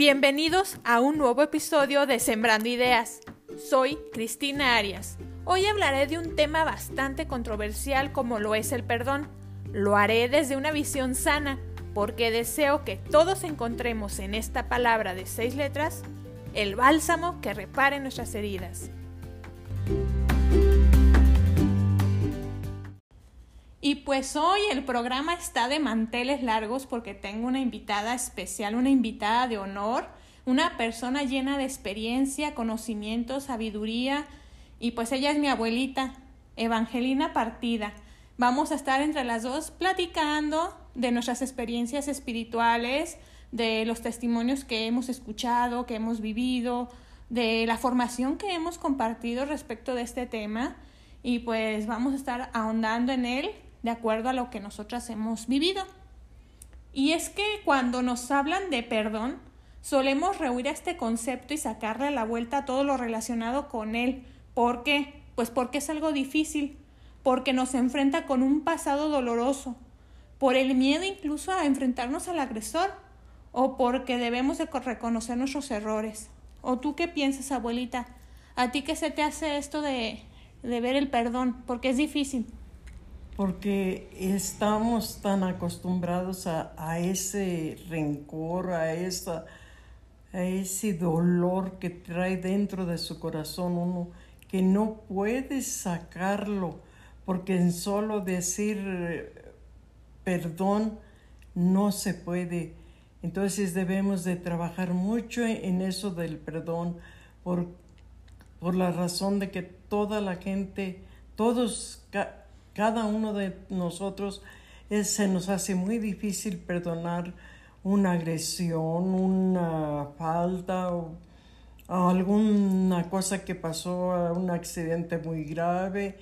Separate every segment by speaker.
Speaker 1: Bienvenidos a un nuevo episodio de Sembrando Ideas. Soy Cristina Arias. Hoy hablaré de un tema bastante controversial como lo es el perdón. Lo haré desde una visión sana porque deseo que todos encontremos en esta palabra de seis letras el bálsamo que repare nuestras heridas. Pues hoy el programa está de manteles largos porque tengo una invitada especial, una invitada de honor, una persona llena de experiencia, conocimiento, sabiduría y pues ella es mi abuelita, Evangelina Partida. Vamos a estar entre las dos platicando de nuestras experiencias espirituales, de los testimonios que hemos escuchado, que hemos vivido, de la formación que hemos compartido respecto de este tema y pues vamos a estar ahondando en él de acuerdo a lo que nosotras hemos vivido. Y es que cuando nos hablan de perdón, solemos rehuir a este concepto y sacarle la vuelta a todo lo relacionado con él. ¿Por qué? Pues porque es algo difícil, porque nos enfrenta con un pasado doloroso, por el miedo incluso a enfrentarnos al agresor, o porque debemos de reconocer nuestros errores. ¿O tú qué piensas, abuelita? ¿A ti qué se te hace esto de, de ver el perdón? Porque es difícil
Speaker 2: porque estamos tan acostumbrados a, ese rencor, a, esa, a ese dolor que trae dentro de su corazón uno, que no puede sacarlo, porque en solo decir eh, perdón no se puede. Entonces debemos de trabajar mucho en eso del perdón, por, por la razón de que toda la gente, todos cada uno de nosotros se nos hace muy difícil perdonar una agresión, una falta o, alguna cosa que pasó, un accidente muy grave,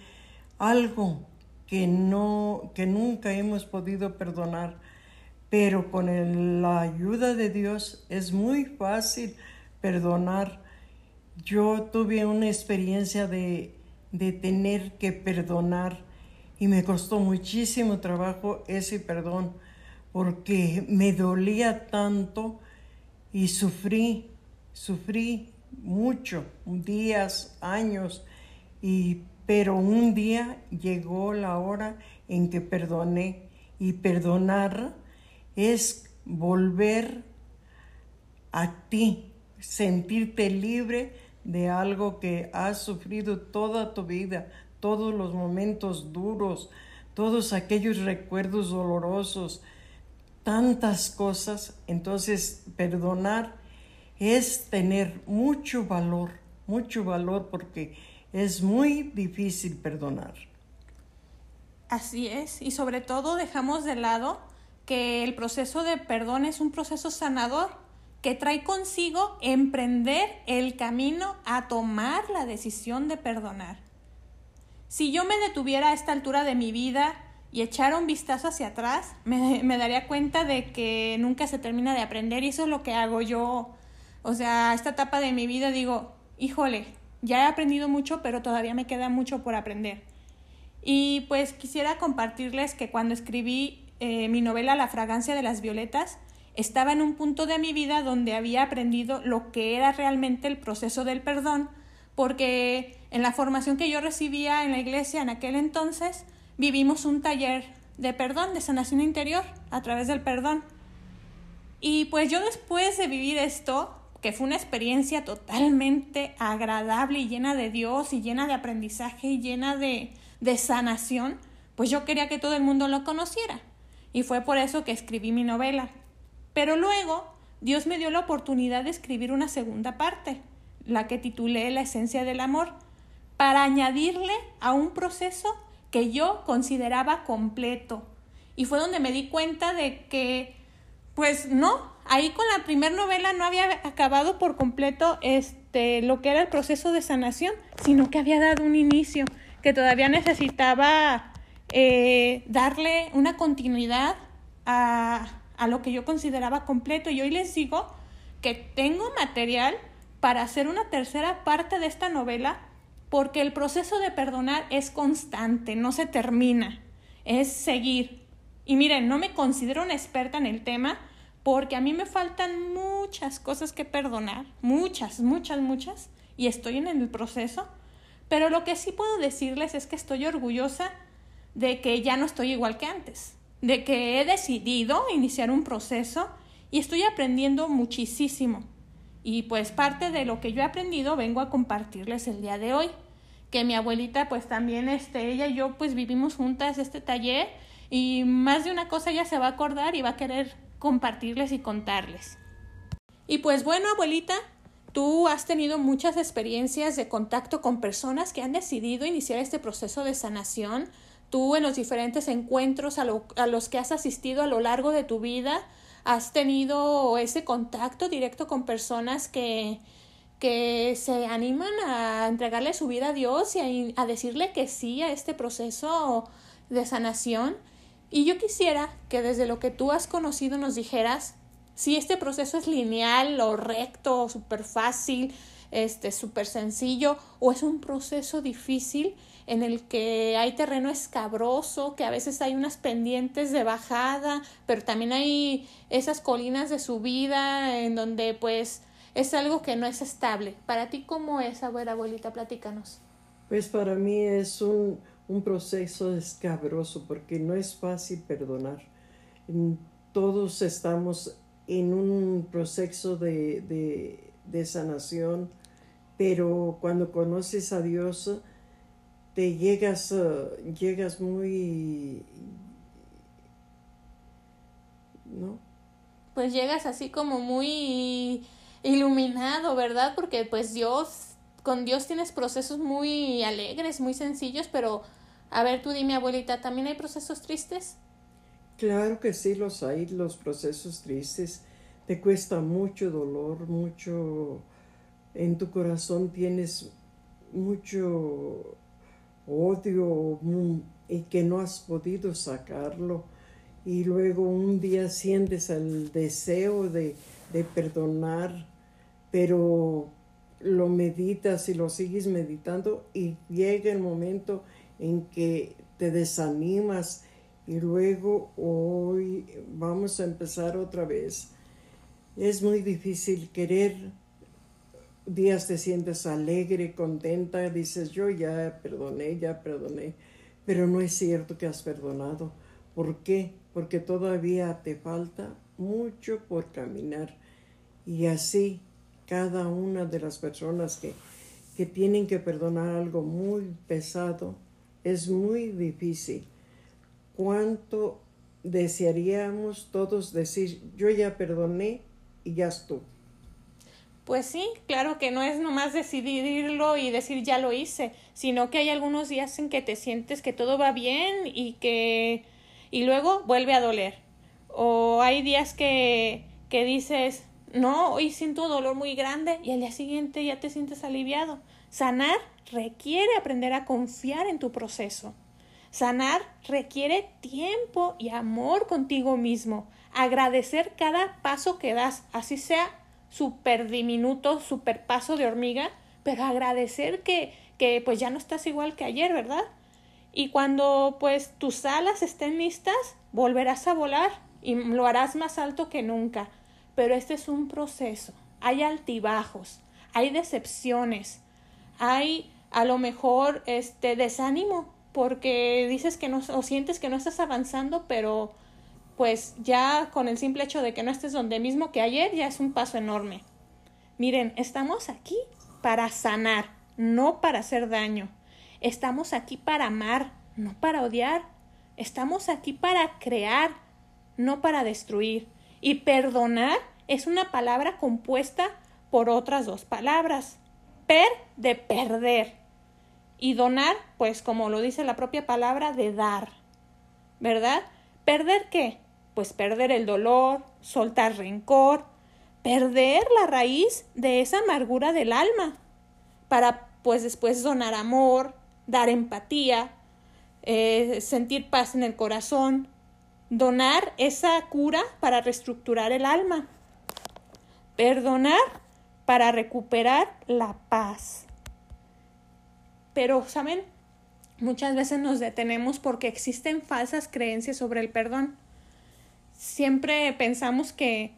Speaker 2: algo que no que nunca hemos podido perdonar, pero con la ayuda de Dios es muy fácil perdonar. Yo tuve una experiencia de, de tener que perdonar y me costó muchísimo trabajo ese perdón porque me dolía tanto y sufrí, sufrí mucho, días, años, y, pero un día llegó la hora en que perdoné y perdonar es volver a ti, sentirte libre de algo que has sufrido toda tu vida, todos los momentos duros, todos aquellos recuerdos dolorosos, tantas cosas. Entonces, perdonar es tener mucho valor, mucho valor porque es muy difícil perdonar.
Speaker 1: Así es, y sobre todo dejamos de lado que el proceso de perdón es un proceso sanador que trae consigo emprender el camino a tomar la decisión de perdonar. Si yo me detuviera a esta altura de mi vida y echara un vistazo hacia atrás, me, daría cuenta de que nunca se termina de aprender y eso es lo que hago yo. O sea, esta etapa de mi vida digo, híjole, ya he aprendido mucho, pero todavía me queda mucho por aprender. Y pues quisiera compartirles que cuando escribí eh, mi novela La fragancia de las violetas, estaba en un punto de mi vida donde había aprendido lo que era realmente el proceso del perdón, porque en la formación que yo recibía en la iglesia en aquel entonces, vivimos un taller de perdón, de sanación interior, a través del perdón. Y pues yo después de vivir esto, que fue una experiencia totalmente agradable y llena de Dios y llena de aprendizaje y llena de, de sanación, pues yo quería que todo el mundo lo conociera. Y fue por eso que escribí mi novela. Pero luego Dios me dio la oportunidad de escribir una segunda parte, la que titulé La esencia del amor, para añadirle a un proceso que yo consideraba completo. Y fue donde me di cuenta de que, pues no, ahí con la primera novela no había acabado por completo este, lo que era el proceso de sanación, sino que había dado un inicio, que todavía necesitaba eh, darle una continuidad a, a lo que yo consideraba completo. Y hoy les digo que tengo material para hacer una tercera parte de esta novela porque el proceso de perdonar es constante, no se termina, es seguir. Y miren, no me considero una experta en el tema porque a mí me faltan muchas cosas que perdonar, muchas, muchas, muchas, y estoy en el proceso, pero lo que sí puedo decirles es que estoy orgullosa de que ya no estoy igual que antes, de que he decidido iniciar un proceso y estoy aprendiendo muchísimo. Y pues parte de lo que yo he aprendido vengo a compartirles el día de hoy. Que mi abuelita pues también, este, ella y yo pues vivimos juntas este taller y más de una cosa ella se va a acordar y va a querer compartirles y contarles. Y pues bueno, abuelita, tú has tenido muchas experiencias de contacto con personas que han decidido iniciar este proceso de sanación. Tú en los diferentes encuentros a, a los que has asistido a lo largo de tu vida, has tenido ese contacto directo con personas que, que se animan a entregarle su vida a Dios y a, decirle que sí a este proceso de sanación. Y yo quisiera que desde lo que tú has conocido nos dijeras si este proceso es lineal o recto, súper fácil, este, súper sencillo, o es un proceso difícil en el que hay terreno escabroso, que a veces hay unas pendientes de bajada, pero también hay esas colinas de subida en donde pues es algo que no es estable. Para ti, ¿cómo es, abuela, abuelita? Platícanos.
Speaker 2: Pues para mí es un, un proceso escabroso porque no es fácil perdonar. Todos estamos en un proceso de, de, de sanación, pero cuando conoces a Dios, te llegas, uh, llegas muy, ¿no?
Speaker 1: Pues llegas así como muy iluminado, ¿verdad? Porque pues Dios, con Dios tienes procesos muy alegres, muy sencillos, pero a ver, tú dime, abuelita, ¿también hay procesos tristes?
Speaker 2: Claro que sí, los hay, los procesos tristes. Te cuesta mucho dolor, mucho, en tu corazón tienes mucho odio y que no has podido sacarlo y luego un día sientes el deseo de, de perdonar, pero lo meditas y lo sigues meditando y llega el momento en que te desanimas y luego hoy vamos a empezar otra vez. Es muy difícil querer días te sientes alegre, contenta, dices yo ya perdoné, ya perdoné, pero no es cierto que has perdonado. ¿Por qué? Porque todavía te falta mucho por caminar. Y así cada una de las personas que, que tienen que perdonar algo muy pesado, es muy difícil. ¿Cuánto desearíamos todos decir, yo ya perdoné y ya estuvo?
Speaker 1: Pues sí, claro que no es nomás decidirlo y decir ya lo hice, sino que hay algunos días en que te sientes que todo va bien y que y luego vuelve a doler. O hay días que, que dices, no, hoy siento dolor muy grande y al día siguiente ya te sientes aliviado. Sanar requiere aprender a confiar en tu proceso. Sanar requiere tiempo y amor contigo mismo. Agradecer cada paso que das, así sea súper diminuto, súper paso de hormiga, pero agradecer que, que pues ya no estás igual que ayer, ¿verdad? Y cuando pues tus alas estén listas, volverás a volar y lo harás más alto que nunca. Pero este es un proceso. Hay altibajos, hay decepciones, hay a lo mejor este desánimo porque dices que no o sientes que no estás avanzando, pero pues ya con el simple hecho de que no estés donde mismo que ayer ya es un paso enorme. Miren, estamos aquí para sanar, no para hacer daño. Estamos aquí para amar, no para odiar. Estamos aquí para crear, no para destruir. Y perdonar es una palabra compuesta por otras dos palabras. Per de perder. Y donar, pues como lo dice la propia palabra, de dar. ¿Verdad? ¿Perder qué? Pues perder el dolor, soltar rencor, perder la raíz de esa amargura del alma, para pues después donar amor, dar empatía, eh, sentir paz en el corazón, donar esa cura para reestructurar el alma, perdonar para recuperar la paz. Pero, ¿saben? Muchas veces nos detenemos porque existen falsas creencias sobre el perdón siempre pensamos que,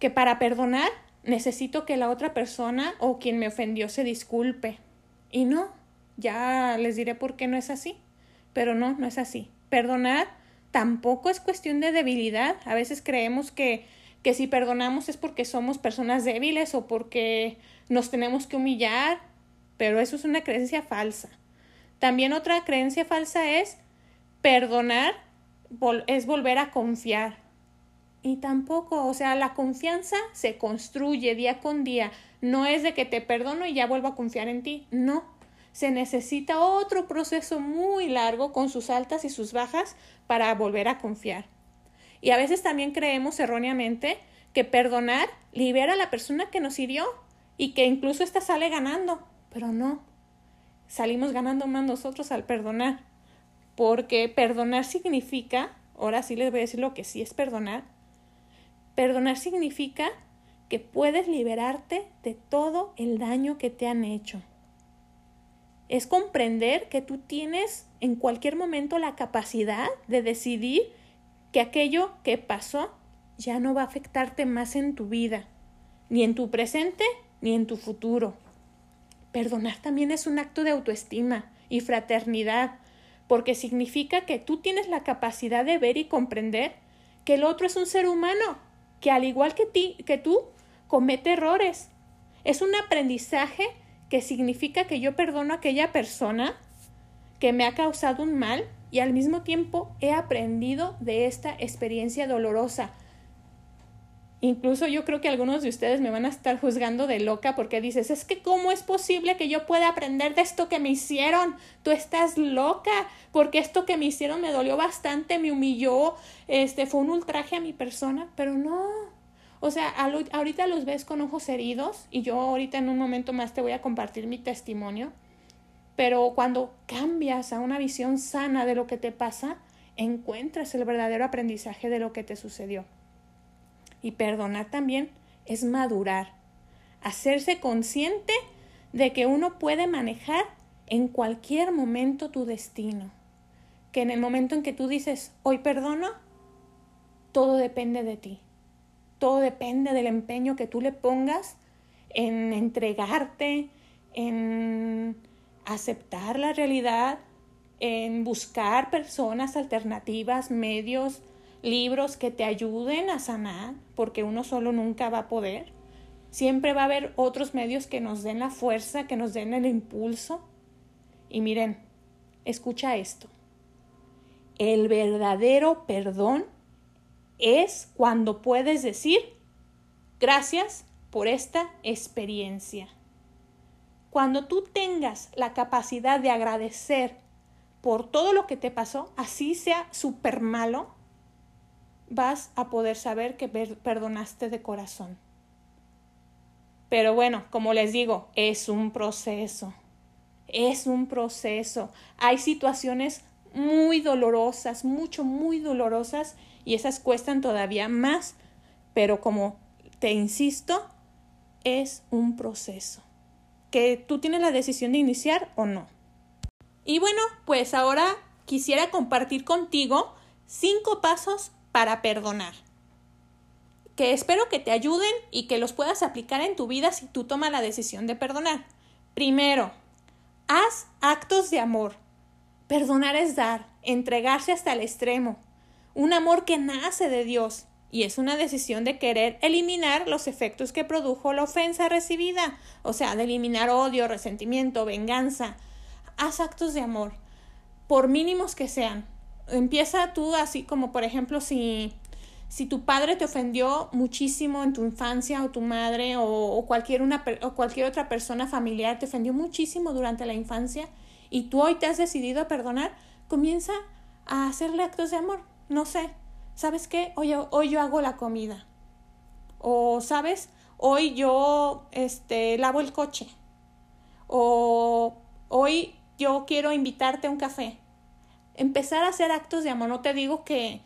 Speaker 1: que para perdonar necesito que la otra persona o quien me ofendió se disculpe. Y no, ya les diré por qué no es así. Pero no, no es así. Perdonar tampoco es cuestión de debilidad. A veces creemos que, que si perdonamos es porque somos personas débiles o porque nos tenemos que humillar, pero eso es una creencia falsa. También otra creencia falsa es perdonar es volver a confiar. Y tampoco, o sea, la confianza se construye día con día. No es de que te perdono y ya vuelvo a confiar en ti. No. Se necesita otro proceso muy largo con sus altas y sus bajas para volver a confiar. Y a veces también creemos erróneamente que perdonar libera a la persona que nos hirió y que incluso ésta sale ganando. Pero no. Salimos ganando más nosotros al perdonar. Porque perdonar significa, ahora sí les voy a decir lo que sí es perdonar, Perdonar significa que puedes liberarte de todo el daño que te han hecho. Es comprender que tú tienes en cualquier momento la capacidad de decidir que aquello que pasó ya no va a afectarte más en tu vida, ni en tu presente, ni en tu futuro. Perdonar también es un acto de autoestima y fraternidad, porque significa que tú tienes la capacidad de ver y comprender que el otro es un ser humano que al igual que, ti, que tú, comete errores. Es un aprendizaje que significa que yo perdono a aquella persona que me ha causado un mal y al mismo tiempo he aprendido de esta experiencia dolorosa. Incluso yo creo que algunos de ustedes me van a estar juzgando de loca porque dices, es que cómo es posible que yo pueda aprender de esto que me hicieron. Tú estás loca porque esto que me hicieron me dolió bastante, me humilló, este fue un ultraje a mi persona, pero no. O sea, ahorita los ves con ojos heridos y yo ahorita en un momento más te voy a compartir mi testimonio. Pero cuando cambias a una visión sana de lo que te pasa, encuentras el verdadero aprendizaje de lo que te sucedió. Y perdonar también es madurar, hacerse consciente de que uno puede manejar en cualquier momento tu destino. Que en el momento en que tú dices, hoy perdono, todo depende de ti. Todo depende del empeño que tú le pongas en entregarte, en aceptar la realidad, en buscar personas alternativas, medios, libros que te ayuden a sanar, porque uno solo nunca va a poder. Siempre va a haber otros medios que nos den la fuerza, que nos den el impulso. Y miren, escucha esto. El verdadero perdón es cuando puedes decir, gracias por esta experiencia. Cuando tú tengas la capacidad de agradecer por todo lo que te pasó, así sea súper malo, vas a poder saber que perdonaste de corazón. Pero bueno, como les digo, es un proceso. Es un proceso. Hay situaciones muy dolorosas, mucho, muy dolorosas, y esas cuestan todavía más. Pero como te insisto, es un proceso. Que tú tienes la decisión de iniciar o no. Y bueno, pues ahora quisiera compartir contigo cinco pasos para perdonar. Que espero que te ayuden y que los puedas aplicar en tu vida si tú tomas la decisión de perdonar. Primero, haz actos de amor. Perdonar es dar, entregarse hasta el extremo. Un amor que nace de Dios y es una decisión de querer eliminar los efectos que produjo la ofensa recibida, o sea, de eliminar odio, resentimiento, venganza. Haz actos de amor, por mínimos que sean empieza tú así como por ejemplo si, si tu padre te ofendió muchísimo en tu infancia o tu madre o, cualquier, una, o cualquier otra persona familiar te ofendió muchísimo durante la infancia y tú hoy te has decidido a perdonar, comienza a hacerle actos de amor. No sé, ¿sabes qué? Hoy, hoy yo hago la comida. O, ¿sabes? Hoy yo este, lavo el coche. O hoy yo quiero invitarte a un café empezar a hacer actos de amor. No te digo que,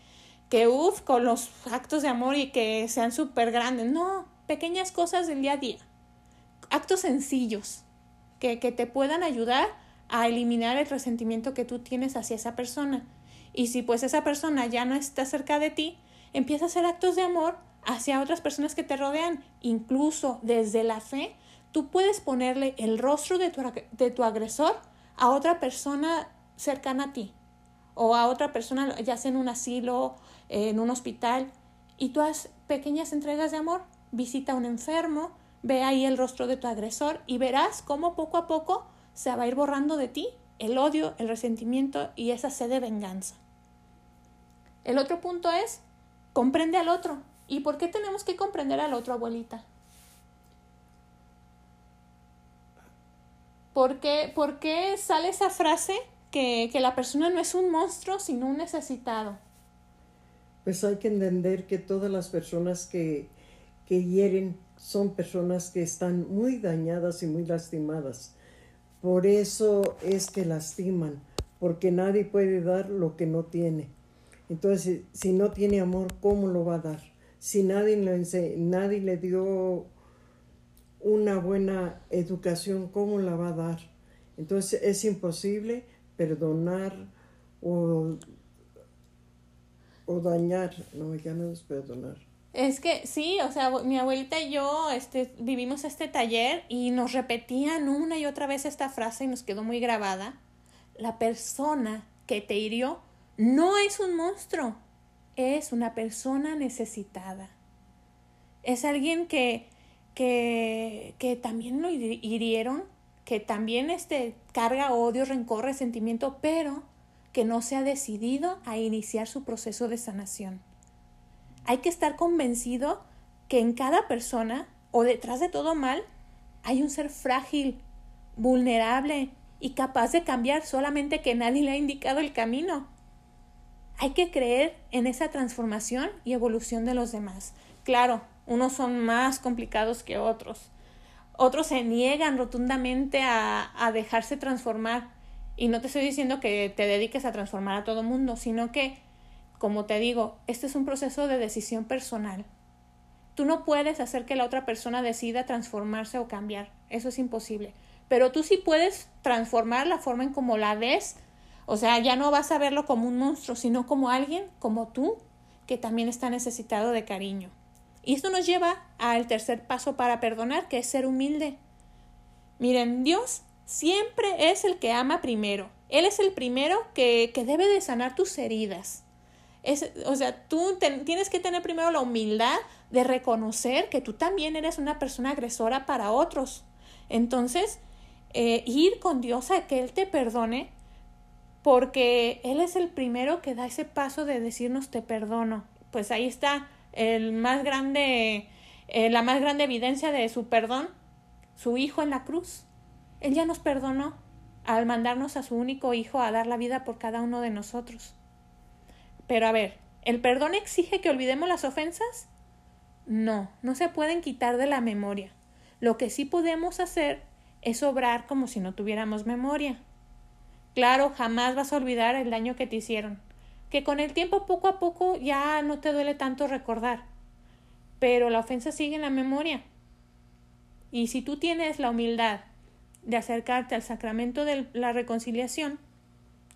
Speaker 1: que uff, con los actos de amor y que sean súper grandes. No, pequeñas cosas del día a día. Actos sencillos que, que te puedan ayudar a eliminar el resentimiento que tú tienes hacia esa persona. Y si pues esa persona ya no está cerca de ti, empieza a hacer actos de amor hacia otras personas que te rodean. Incluso desde la fe, tú puedes ponerle el rostro de tu, de tu agresor a otra persona cercana a ti o a otra persona, ya sea en un asilo, en un hospital, y tú haces pequeñas entregas de amor. Visita a un enfermo, ve ahí el rostro de tu agresor y verás cómo poco a poco se va a ir borrando de ti el odio, el resentimiento y esa sed de venganza. El otro punto es, comprende al otro. ¿Y por qué tenemos que comprender al otro, abuelita? ¿Por qué, por qué sale esa frase que, que la persona no es un monstruo, sino un necesitado?
Speaker 2: Pues hay que entender que todas las personas que, que hieren son personas que están muy dañadas y muy lastimadas. Por eso es que lastiman, porque nadie puede dar lo que no tiene. Entonces, si no tiene amor, ¿cómo lo va a dar? Si nadie le, nadie le dio una buena educación, ¿cómo la va a dar? Entonces es imposible perdonar o, o dañar. No, ya no es perdonar.
Speaker 1: Es que sí, o sea, mi abuelita y yo este, vivimos este taller y nos repetían una y otra vez esta frase y nos quedó muy grabada. La persona que te hirió no es un monstruo, es una persona necesitada. Es alguien que, que, que también lo hirieron, que también este, carga odio, rencor, resentimiento, pero que no se ha decidido a iniciar su proceso de sanación hay que estar convencido que en cada persona o detrás de todo mal hay un ser frágil, vulnerable y capaz de cambiar solamente que nadie le ha indicado el camino. Hay que creer en esa transformación y evolución de los demás. Claro, unos son más complicados que otros. Otros se niegan rotundamente a, a dejarse transformar. Y no te estoy diciendo que te dediques a transformar a todo mundo, sino que como te digo, este es un proceso de decisión personal. Tú no puedes hacer que la otra persona decida transformarse o cambiar. Eso es imposible. Pero tú sí puedes transformar la forma en cómo la ves. O sea, ya no vas a verlo como un monstruo, sino como alguien como tú, que también está necesitado de cariño. Y esto nos lleva al tercer paso para perdonar, que es ser humilde. Miren, Dios siempre es el que ama primero. Él es el primero que, que debe de sanar tus heridas o sea, tú tienes que tener primero la humildad de reconocer que tú también eres una persona agresora para otros. Entonces, eh, ir con Dios a que Él te perdone, porque Él es el primero que da ese paso de decirnos te perdono. Pues ahí está el más grande, eh, la más grande evidencia de su perdón, su Hijo en la cruz. Él ya nos perdonó al mandarnos a su único Hijo a dar la vida por cada uno de nosotros. Pero a ver, ¿el perdón exige que olvidemos las ofensas? No, no se pueden quitar de la memoria. Lo que sí podemos hacer es obrar como si no tuviéramos memoria. Claro, jamás vas a olvidar el daño que te hicieron, que con el tiempo poco a poco ya no te duele tanto recordar, pero la ofensa sigue en la memoria. Y si tú tienes la humildad de acercarte al sacramento de la reconciliación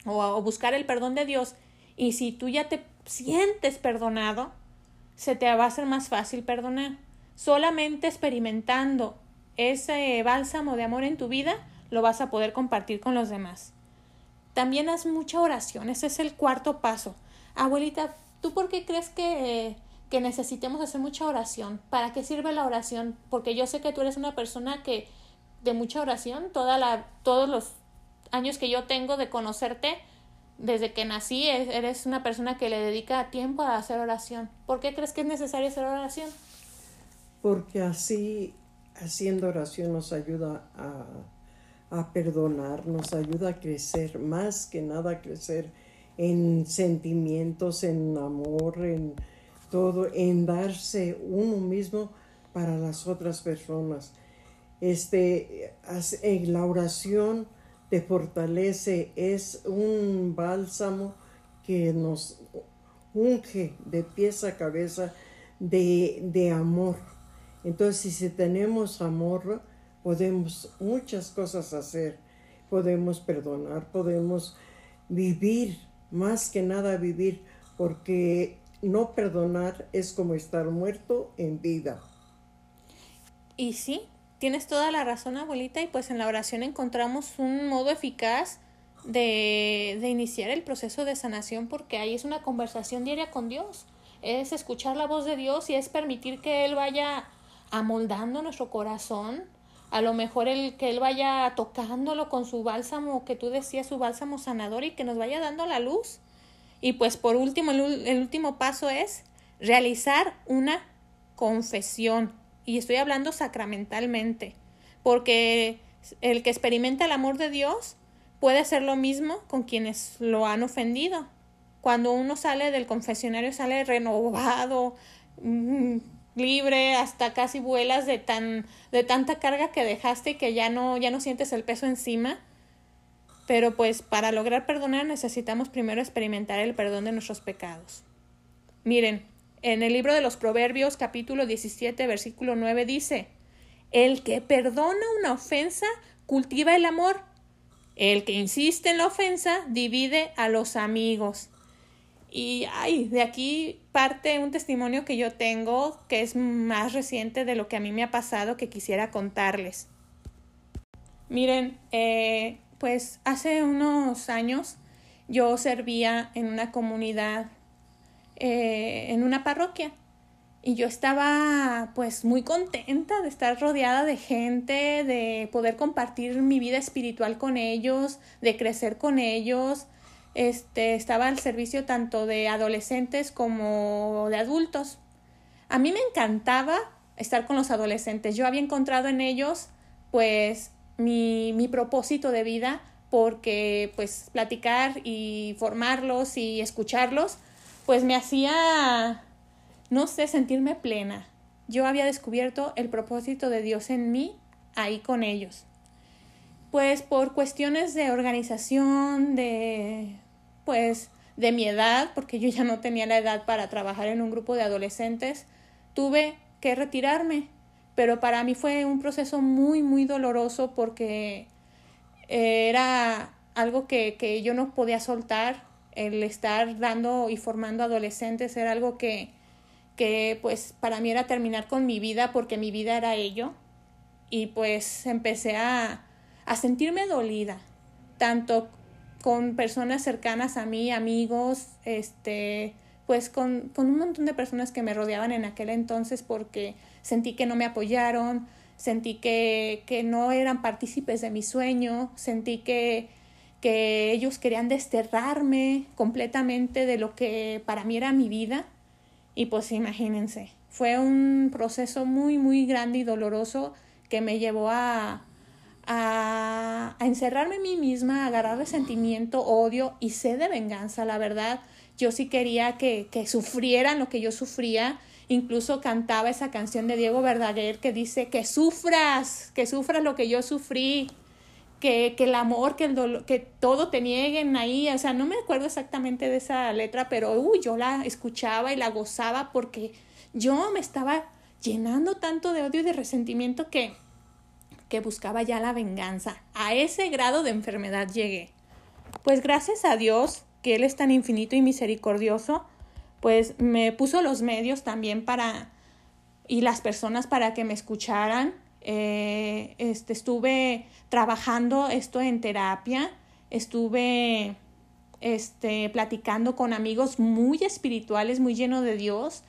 Speaker 1: o, buscar el perdón de Dios y si tú ya te sientes perdonado, se te va a hacer más fácil perdonar. Solamente experimentando ese bálsamo de amor en tu vida, lo vas a poder compartir con los demás. También haz mucha oración, ese es el cuarto paso. Abuelita, ¿tú por qué crees que, que necesitemos hacer mucha oración? ¿Para qué sirve la oración? Porque yo sé que tú eres una persona que de mucha oración, toda la, todos los años que yo tengo de conocerte, desde que nací eres una persona que le dedica tiempo a hacer oración. ¿Por qué crees que es necesario hacer oración?
Speaker 2: Porque así, haciendo oración nos ayuda a, a perdonar, nos ayuda a crecer, más que nada a crecer en sentimientos, en amor, en todo, en darse uno mismo para las otras personas. Este, en la oración te fortalece, es un bálsamo que nos unge de pies a cabeza de, amor. Entonces, si tenemos amor, podemos muchas cosas hacer. Podemos perdonar, podemos vivir, más que nada vivir, porque no perdonar es como estar muerto en vida.
Speaker 1: Y sí, tienes toda la razón, abuelita, y pues en la oración encontramos un modo eficaz de, de iniciar el proceso de sanación porque ahí es una conversación diaria con Dios, es escuchar la voz de Dios y es permitir que Él vaya amoldando nuestro corazón, a lo mejor el que Él vaya tocándolo con su bálsamo, que tú decías, su bálsamo sanador y que nos vaya dando la luz. Y pues por último, el, el último paso es realizar una confesión. Y estoy hablando sacramentalmente, porque el que experimenta el amor de Dios puede hacer lo mismo con quienes lo han ofendido. Cuando uno sale del confesionario sale renovado, mm, libre, hasta casi vuelas de tan de tanta carga que dejaste y que ya no ya no sientes el peso encima. Pero pues para lograr perdonar necesitamos primero experimentar el perdón de nuestros pecados. Miren, en el libro de los Proverbios capítulo 17 versículo 9 dice, El que perdona una ofensa cultiva el amor. El que insiste en la ofensa divide a los amigos. Y ay, de aquí parte un testimonio que yo tengo que es más reciente de lo que a mí me ha pasado que quisiera contarles. Miren, eh, pues hace unos años yo servía en una comunidad, eh, en una parroquia, y yo estaba pues muy contenta de estar rodeada de gente, de poder compartir mi vida espiritual con ellos, de crecer con ellos, este, estaba al servicio tanto de adolescentes como de adultos. A mí me encantaba estar con los adolescentes. Yo había encontrado en ellos, pues, mi, mi propósito de vida, porque, pues, platicar y formarlos y escucharlos, pues me hacía, no sé, sentirme plena. Yo había descubierto el propósito de Dios en mí ahí con ellos pues por cuestiones de organización, de pues de mi edad, porque yo ya no tenía la edad para trabajar en un grupo de adolescentes, tuve que retirarme. Pero para mí fue un proceso muy, muy doloroso porque era algo que, que yo no podía soltar. El estar dando y formando adolescentes era algo que, que pues para mí era terminar con mi vida porque mi vida era ello. Y pues empecé a, a sentirme dolida, tanto con personas cercanas a mí, amigos, este, pues con, con un montón de personas que me rodeaban en aquel entonces porque sentí que no me apoyaron, sentí que, que no eran partícipes de mi sueño, sentí que, que ellos querían desterrarme completamente de lo que para mí era mi vida. Y pues imagínense, fue un proceso muy, muy grande y doloroso que me llevó a, a, encerrarme en mí misma, a agarrar resentimiento, odio y sed de venganza, la verdad. Yo sí quería que, que sufrieran lo que yo sufría. Incluso cantaba esa canción de Diego Verdaguer que dice que sufras, que sufras lo que yo sufrí, que, que el amor, que el dolor, que todo te nieguen ahí. O sea, no me acuerdo exactamente de esa letra, pero uy, yo la escuchaba y la gozaba porque yo me estaba llenando tanto de odio y de resentimiento que que buscaba ya la venganza. A ese grado de enfermedad llegué. Pues gracias a Dios, que Él es tan infinito y misericordioso, pues me puso los medios también para y las personas para que me escucharan. Eh, este, estuve trabajando esto en terapia, estuve este, platicando con amigos muy espirituales, muy llenos de Dios,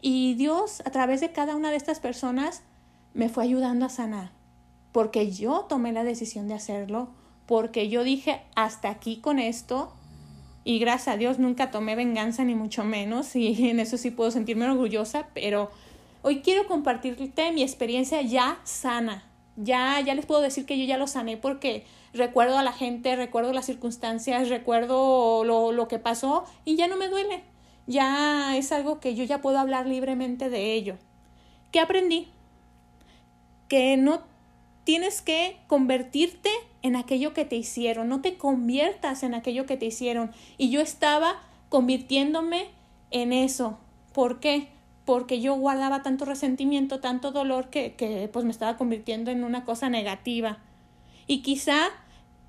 Speaker 1: y Dios a través de cada una de estas personas me fue ayudando a sanar porque yo tomé la decisión de hacerlo, porque yo dije hasta aquí con esto y gracias a Dios nunca tomé venganza ni mucho menos y en eso sí puedo sentirme orgullosa, pero hoy quiero compartirte mi experiencia ya sana. Ya ya les puedo decir que yo ya lo sané porque recuerdo a la gente, recuerdo las circunstancias, recuerdo lo, lo que pasó y ya no me duele. Ya es algo que yo ya puedo hablar libremente de ello. ¿Qué aprendí? Que no tienes que convertirte en aquello que te hicieron, no te conviertas en aquello que te hicieron. Y yo estaba convirtiéndome en eso. ¿Por qué? Porque yo guardaba tanto resentimiento, tanto dolor que, que pues me estaba convirtiendo en una cosa negativa. Y quizá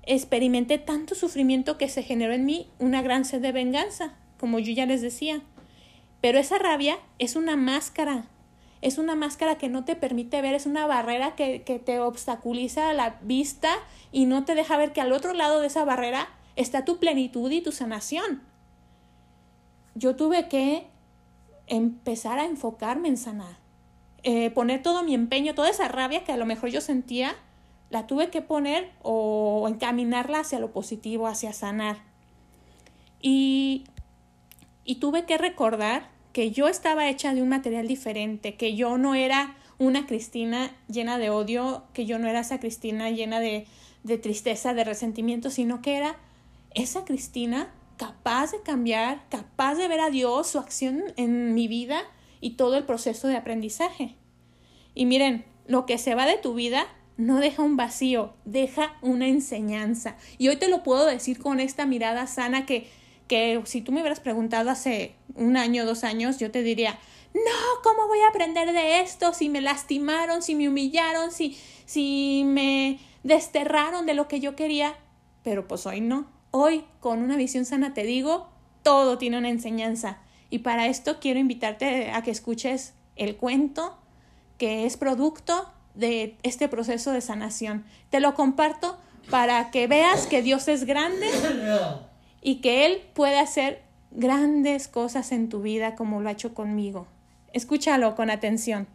Speaker 1: experimenté tanto sufrimiento que se generó en mí una gran sed de venganza, como yo ya les decía. Pero esa rabia es una máscara, es una máscara que no te permite ver, es una barrera que, que te obstaculiza la vista y no te deja ver que al otro lado de esa barrera está tu plenitud y tu sanación. Yo tuve que empezar a enfocarme en sanar, eh, poner todo mi empeño, toda esa rabia que a lo mejor yo sentía, la tuve que poner o encaminarla hacia lo positivo, hacia sanar. Y, y tuve que recordar que yo estaba hecha de un material diferente, que yo no era una Cristina llena de odio, que yo no era esa Cristina llena de, de tristeza, de resentimiento, sino que era esa Cristina capaz de cambiar, capaz de ver a Dios, su acción en mi vida y todo el proceso de aprendizaje. Y miren, lo que se va de tu vida no deja un vacío, deja una enseñanza. Y hoy te lo puedo decir con esta mirada sana que, que si tú me hubieras preguntado hace un año, dos años, yo te diría, no, ¿cómo voy a aprender de esto? Si me lastimaron, si me humillaron, si, si me desterraron de lo que yo quería. Pero pues hoy no. Hoy, con una visión sana, te digo, todo tiene una enseñanza. Y para esto quiero invitarte a que escuches el cuento que es producto de este proceso de sanación. Te lo comparto para que veas que Dios es grande y que Él puede hacer grandes cosas en tu vida como lo ha hecho conmigo. Escúchalo con atención.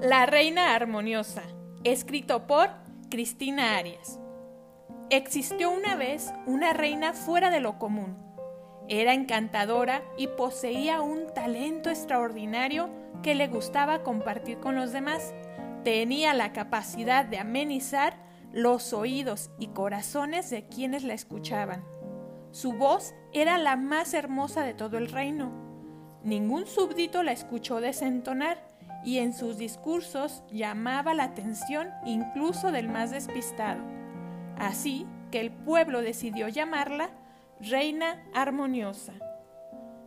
Speaker 1: La Reina Armoniosa, escrito por Cristina Arias. Existió una vez una reina fuera de lo común era encantadora y poseía un talento extraordinario que le gustaba compartir con los demás. Tenía la capacidad de amenizar los oídos y corazones de quienes la escuchaban. Su voz era la más hermosa de todo el reino. Ningún súbdito la escuchó desentonar y en sus discursos llamaba la atención incluso del más despistado. Así que el pueblo decidió llamarla reina armoniosa.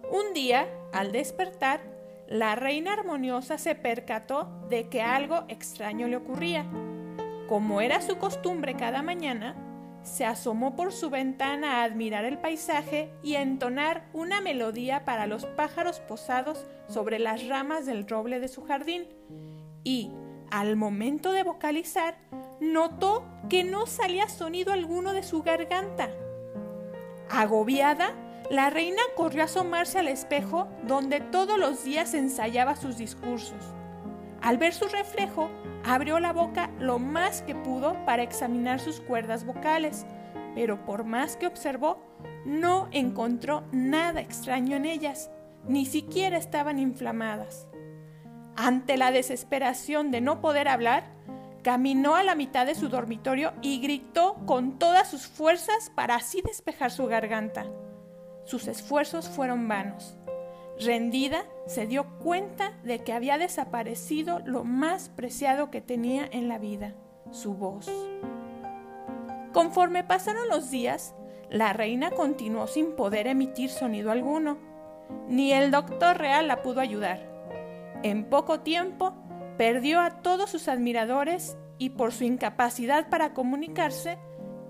Speaker 1: Un día, al despertar, la reina armoniosa se percató de que algo extraño le ocurría. Como era su costumbre cada mañana, se asomó por su ventana a admirar el paisaje y entonar una melodía para los pájaros posados sobre las ramas del roble de su jardín. Y, al momento de vocalizar, notó que no salía sonido alguno de su garganta. Agobiada, la reina corrió a asomarse al espejo donde todos los días ensayaba sus discursos. Al ver su reflejo, abrió la boca lo más que pudo para examinar sus cuerdas vocales, pero por más que observó, no encontró nada extraño en ellas, ni siquiera estaban inflamadas. Ante la desesperación de no poder hablar, Caminó a la mitad de su dormitorio y gritó con todas sus fuerzas para así despejar su garganta. Sus esfuerzos fueron vanos. Rendida, se dio cuenta de que había desaparecido lo más preciado que tenía en la vida, su voz. Conforme pasaron los días, la reina continuó sin poder emitir sonido alguno. Ni el doctor real la pudo ayudar. En poco tiempo Perdió a todos sus admiradores y por su incapacidad para comunicarse,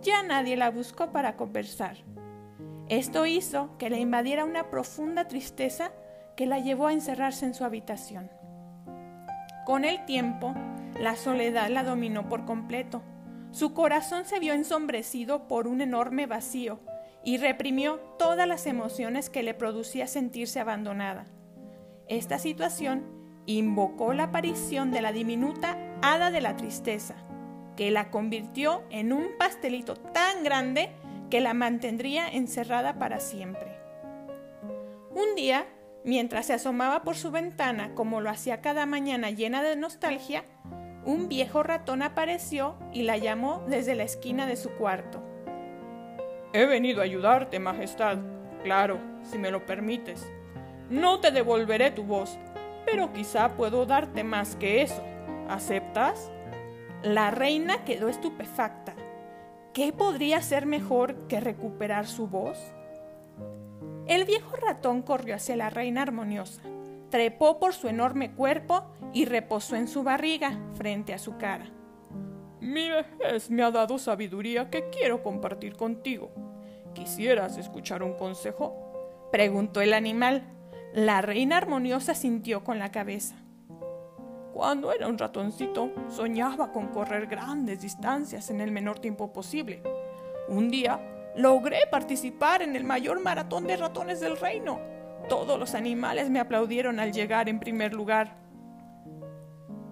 Speaker 1: ya nadie la buscó para conversar. Esto hizo que le invadiera una profunda tristeza que la llevó a encerrarse en su habitación. Con el tiempo, la soledad la dominó por completo. Su corazón se vio ensombrecido por un enorme vacío y reprimió todas las emociones que le producía sentirse abandonada. Esta situación invocó la aparición de la diminuta hada de la tristeza, que la convirtió en un pastelito tan grande que la mantendría encerrada para siempre. Un día, mientras se asomaba por su ventana como lo hacía cada mañana llena de nostalgia, un viejo ratón apareció y la llamó desde la esquina de su cuarto. He venido a ayudarte, Majestad. Claro, si me lo permites. No te devolveré tu voz, pero quizá puedo darte más que eso. ¿Aceptas? La reina quedó estupefacta. ¿Qué podría ser mejor que recuperar su voz? El viejo ratón corrió hacia la reina armoniosa, trepó por su enorme cuerpo y reposó en su barriga frente a su cara. Mi vejez me ha dado sabiduría que quiero compartir contigo. ¿Quisieras escuchar un consejo?
Speaker 3: preguntó el animal. La reina armoniosa sintió con la cabeza.
Speaker 1: Cuando era un ratoncito, soñaba con correr grandes distancias en el menor tiempo posible. Un día logré participar en el mayor maratón de ratones del reino. Todos los animales me aplaudieron al llegar en primer lugar.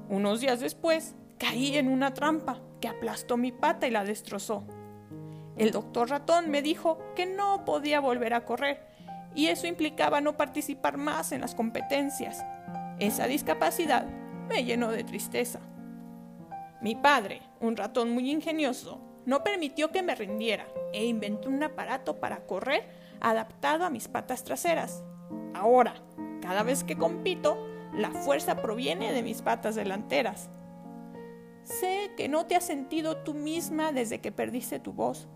Speaker 1: Unos días después, caí en una trampa que aplastó mi pata y la destrozó. El doctor ratón me dijo que no podía volver a correr y eso implicaba no participar más en las competencias. Esa discapacidad me llenó de tristeza. Mi padre, un ratón muy ingenioso, no permitió que me rindiera e inventó un aparato para correr adaptado a mis patas traseras. Ahora, cada vez que compito, la fuerza proviene de mis patas delanteras. Sé que no te has sentido tú misma desde que perdiste tu voz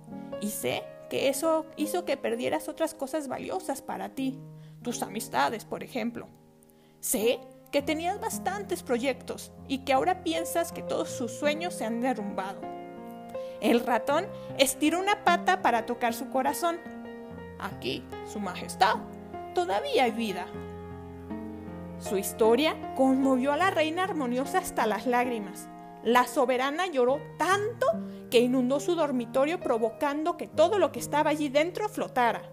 Speaker 1: y sé que eso hizo que perdieras otras cosas valiosas para ti, tus amistades, por ejemplo. Sé que tenías bastantes proyectos y que ahora piensas que todos sus sueños se han derrumbado. El ratón estiró una pata para tocar su corazón. Aquí, Su Majestad, todavía hay vida. Su historia conmovió a la reina armoniosa hasta las lágrimas. La soberana lloró tanto que inundó su dormitorio provocando que todo lo que estaba allí dentro flotara.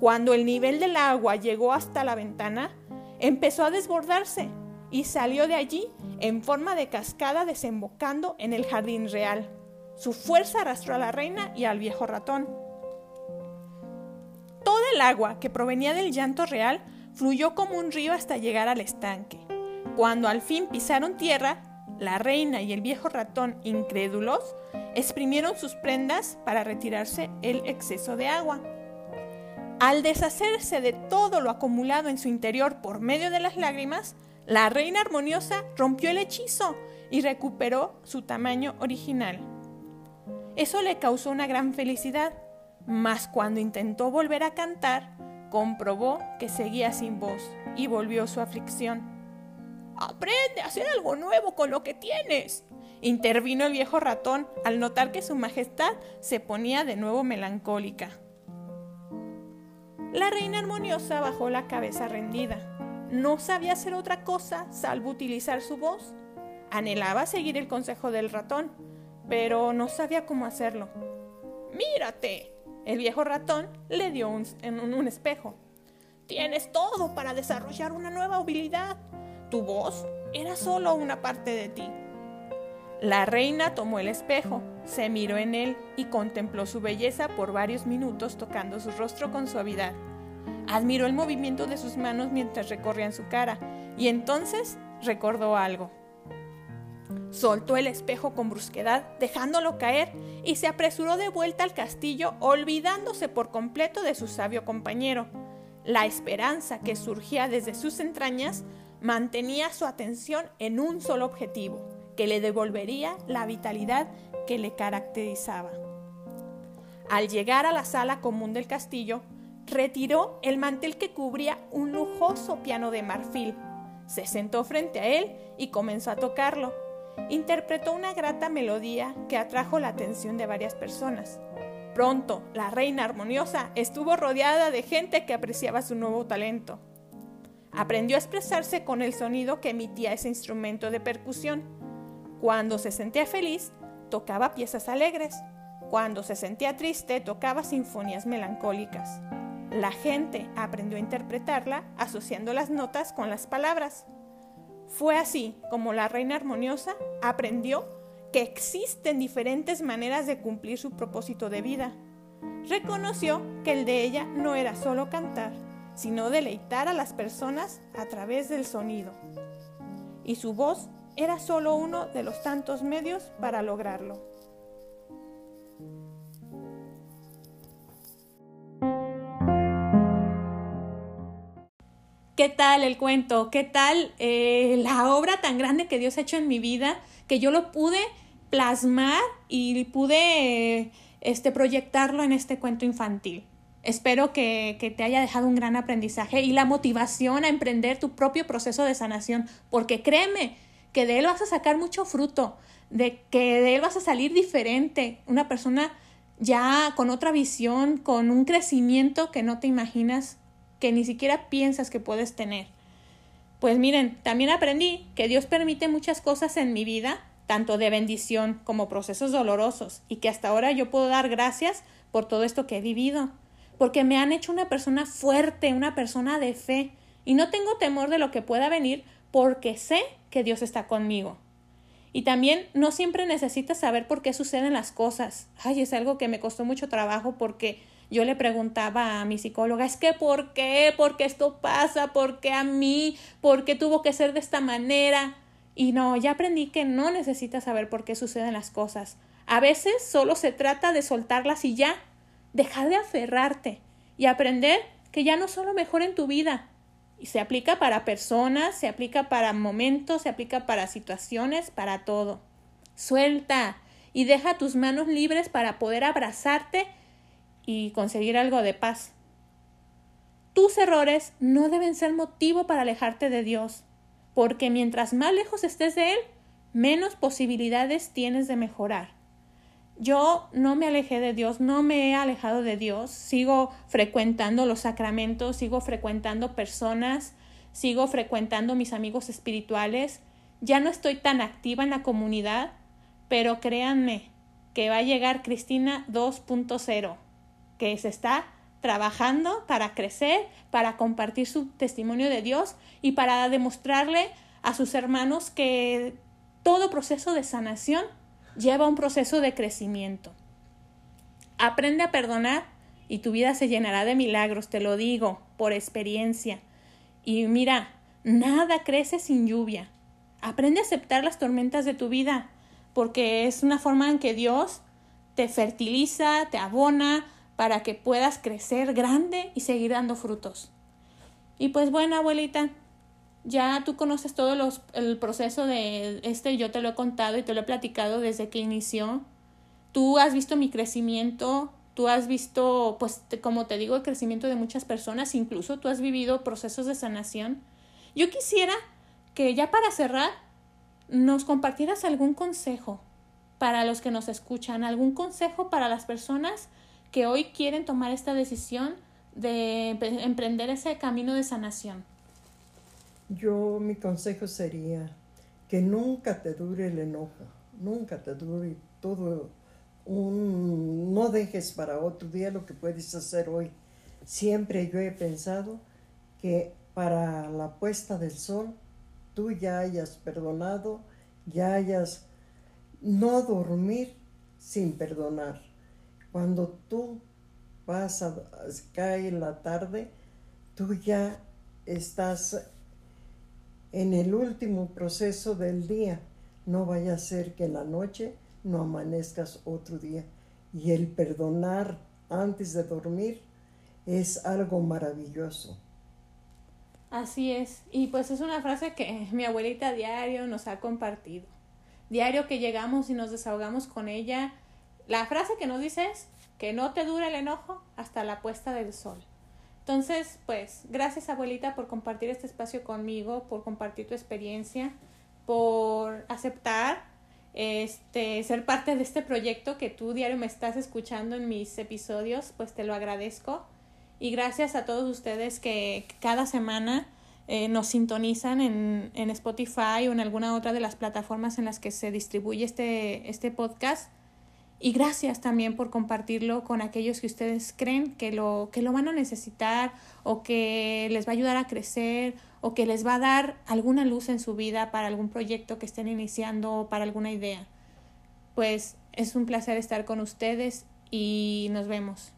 Speaker 1: Cuando el nivel del agua llegó hasta la ventana, empezó a desbordarse y salió de allí en forma de cascada desembocando en el jardín real. Su fuerza arrastró a la reina y al viejo ratón. Todo el agua que provenía del llanto real fluyó como un río hasta llegar al estanque. Cuando al fin pisaron tierra, la reina y el viejo ratón, incrédulos, exprimieron sus prendas para retirarse el exceso de agua. Al deshacerse de todo lo acumulado en su interior por medio de las lágrimas, la reina armoniosa rompió el hechizo y recuperó su tamaño original. Eso le causó una gran felicidad, mas cuando intentó volver a cantar, comprobó que seguía sin voz y volvió su aflicción. Aprende a hacer algo nuevo con lo que tienes. Intervino el viejo ratón al notar que su majestad se ponía de nuevo melancólica. La reina armoniosa bajó la cabeza rendida. No sabía hacer otra cosa salvo utilizar su voz. Anhelaba seguir el consejo del ratón, pero no sabía cómo hacerlo. Mírate. El viejo ratón le dio un, espejo. Tienes todo para desarrollar una nueva habilidad. Tu voz era solo una parte de ti. La reina tomó el espejo, se miró en él y contempló su belleza por varios minutos tocando su rostro con suavidad. Admiró el movimiento de sus manos mientras recorrían su cara y entonces recordó algo. Soltó el espejo con brusquedad, dejándolo caer, y se apresuró de vuelta al castillo, olvidándose por completo de su sabio compañero. La esperanza que surgía desde sus entrañas mantenía su atención en un solo objetivo, que le devolvería la vitalidad que le caracterizaba. Al llegar a la sala común del castillo, retiró el mantel que cubría un lujoso piano de marfil. Se sentó frente a él y comenzó a tocarlo. Interpretó una grata melodía que atrajo la atención de varias personas. Pronto, la reina armoniosa estuvo rodeada de gente que apreciaba su nuevo talento. Aprendió a expresarse con el sonido que emitía ese instrumento de percusión. Cuando se sentía feliz, tocaba piezas alegres. Cuando se sentía triste, tocaba sinfonías melancólicas. La gente aprendió a interpretarla asociando las notas con las palabras. Fue así como la reina armoniosa aprendió que existen diferentes maneras de cumplir su propósito de vida. Reconoció que el de ella no era solo cantar, sino deleitar a las personas a través del sonido. Y su voz era solo uno de los tantos medios para lograrlo. ¿Qué tal el cuento? ¿Qué tal eh, la obra tan grande que Dios ha hecho en mi vida? Que yo lo pude plasmar y pude este, proyectarlo en este cuento infantil. Espero que, que, te haya dejado un gran aprendizaje y la motivación a emprender tu propio proceso de sanación, porque créeme que de él vas a sacar mucho fruto, de que de él vas a salir diferente, una persona ya con otra visión, con un crecimiento que no te imaginas, que ni siquiera piensas que puedes tener. Pues miren, también aprendí que Dios permite muchas cosas en mi vida, tanto de bendición como procesos dolorosos, y que hasta ahora yo puedo dar gracias por todo esto que he vivido, porque me han hecho una persona fuerte, una persona de fe, y no tengo temor de lo que pueda venir porque sé que Dios está conmigo. Y también no siempre necesitas saber por qué suceden las cosas. Ay, es algo que me costó mucho trabajo porque yo le preguntaba a mi psicóloga, es que ¿por qué? ¿Por qué esto pasa? ¿Por qué a mí? ¿Por qué tuvo que ser de esta manera? Y no, ya aprendí que no necesitas saber por qué suceden las cosas. A veces solo se trata de soltarlas y ya, dejar de aferrarte y aprender que ya no solo mejor en tu vida. Y se aplica para personas, se aplica para momentos, se aplica para situaciones, para todo. Suelta y deja tus manos libres para poder abrazarte y conseguir algo de paz. Tus errores no deben ser motivo para alejarte de Dios, porque mientras más lejos estés de Él, menos posibilidades tienes de mejorar. Yo no me alejé de Dios, no me he alejado de Dios, sigo frecuentando los sacramentos, sigo frecuentando personas, sigo frecuentando mis amigos espirituales, ya no estoy tan activa en la comunidad, pero créanme que va a llegar Cristina 2.0 que se está trabajando para crecer, para compartir su testimonio de Dios y para demostrarle a sus hermanos que todo proceso de sanación lleva un proceso de crecimiento. Aprende a perdonar y tu vida se llenará de milagros, te lo digo, por experiencia. Y mira, nada crece sin lluvia. Aprende a aceptar las tormentas de tu vida, porque es una forma en que Dios te fertiliza, te abona, para que puedas crecer grande y seguir dando frutos. Y pues bueno, abuelita, ya tú conoces todo los, el proceso de este, yo te lo he contado y te lo he platicado desde que inició. Tú has visto mi crecimiento, tú has visto, pues como te digo, el crecimiento de muchas personas, incluso tú has vivido procesos de sanación. Yo quisiera que ya para cerrar nos compartieras algún consejo para los que nos escuchan, algún consejo para las personas que hoy quieren tomar esta decisión de emprender ese camino de sanación?
Speaker 2: Yo, mi consejo sería que nunca te dure el enojo, nunca te dure todo un... No dejes para otro día lo que puedes hacer hoy. Siempre yo he pensado que para la puesta del sol tú ya hayas perdonado, ya hayas no dormir sin perdonar cuando tú vas a, cae la tarde, tú ya estás en el último proceso del día. No vaya a ser que en la noche no amanezcas otro día. Y el perdonar antes de dormir es algo maravilloso.
Speaker 1: Así es. Y pues es una frase que mi abuelita diario nos ha compartido. Diario que llegamos y nos desahogamos con ella la frase que nos dice es que no te dure el enojo hasta la puesta del sol. Entonces, pues, gracias abuelita por compartir este espacio conmigo, por compartir tu experiencia, por aceptar este ser parte de este proyecto que tú diario me estás escuchando en mis episodios, pues te lo agradezco. Y gracias a todos ustedes que cada semana eh, nos sintonizan en, en Spotify o en alguna otra de las plataformas en las que se distribuye este, este podcast. Y gracias también por compartirlo con aquellos que ustedes creen que lo, que lo van a necesitar o que les va a ayudar a crecer o que les va a dar alguna luz en su vida para algún proyecto que estén iniciando o para alguna idea. Pues es un placer estar con ustedes y nos vemos.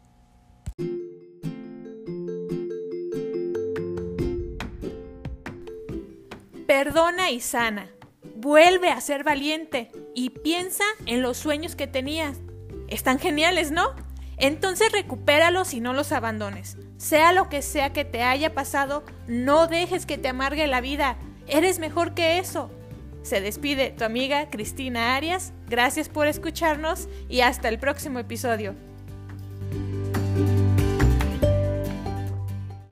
Speaker 4: Perdona y sana. Vuelve a ser valiente y piensa en los sueños que tenías. Están geniales, ¿no? Entonces recupéralos y no los abandones. Sea lo que sea que te haya pasado, no dejes que te amargue la vida. Eres mejor que eso. Se despide tu amiga Cristina Arias. Gracias por escucharnos y hasta el próximo episodio.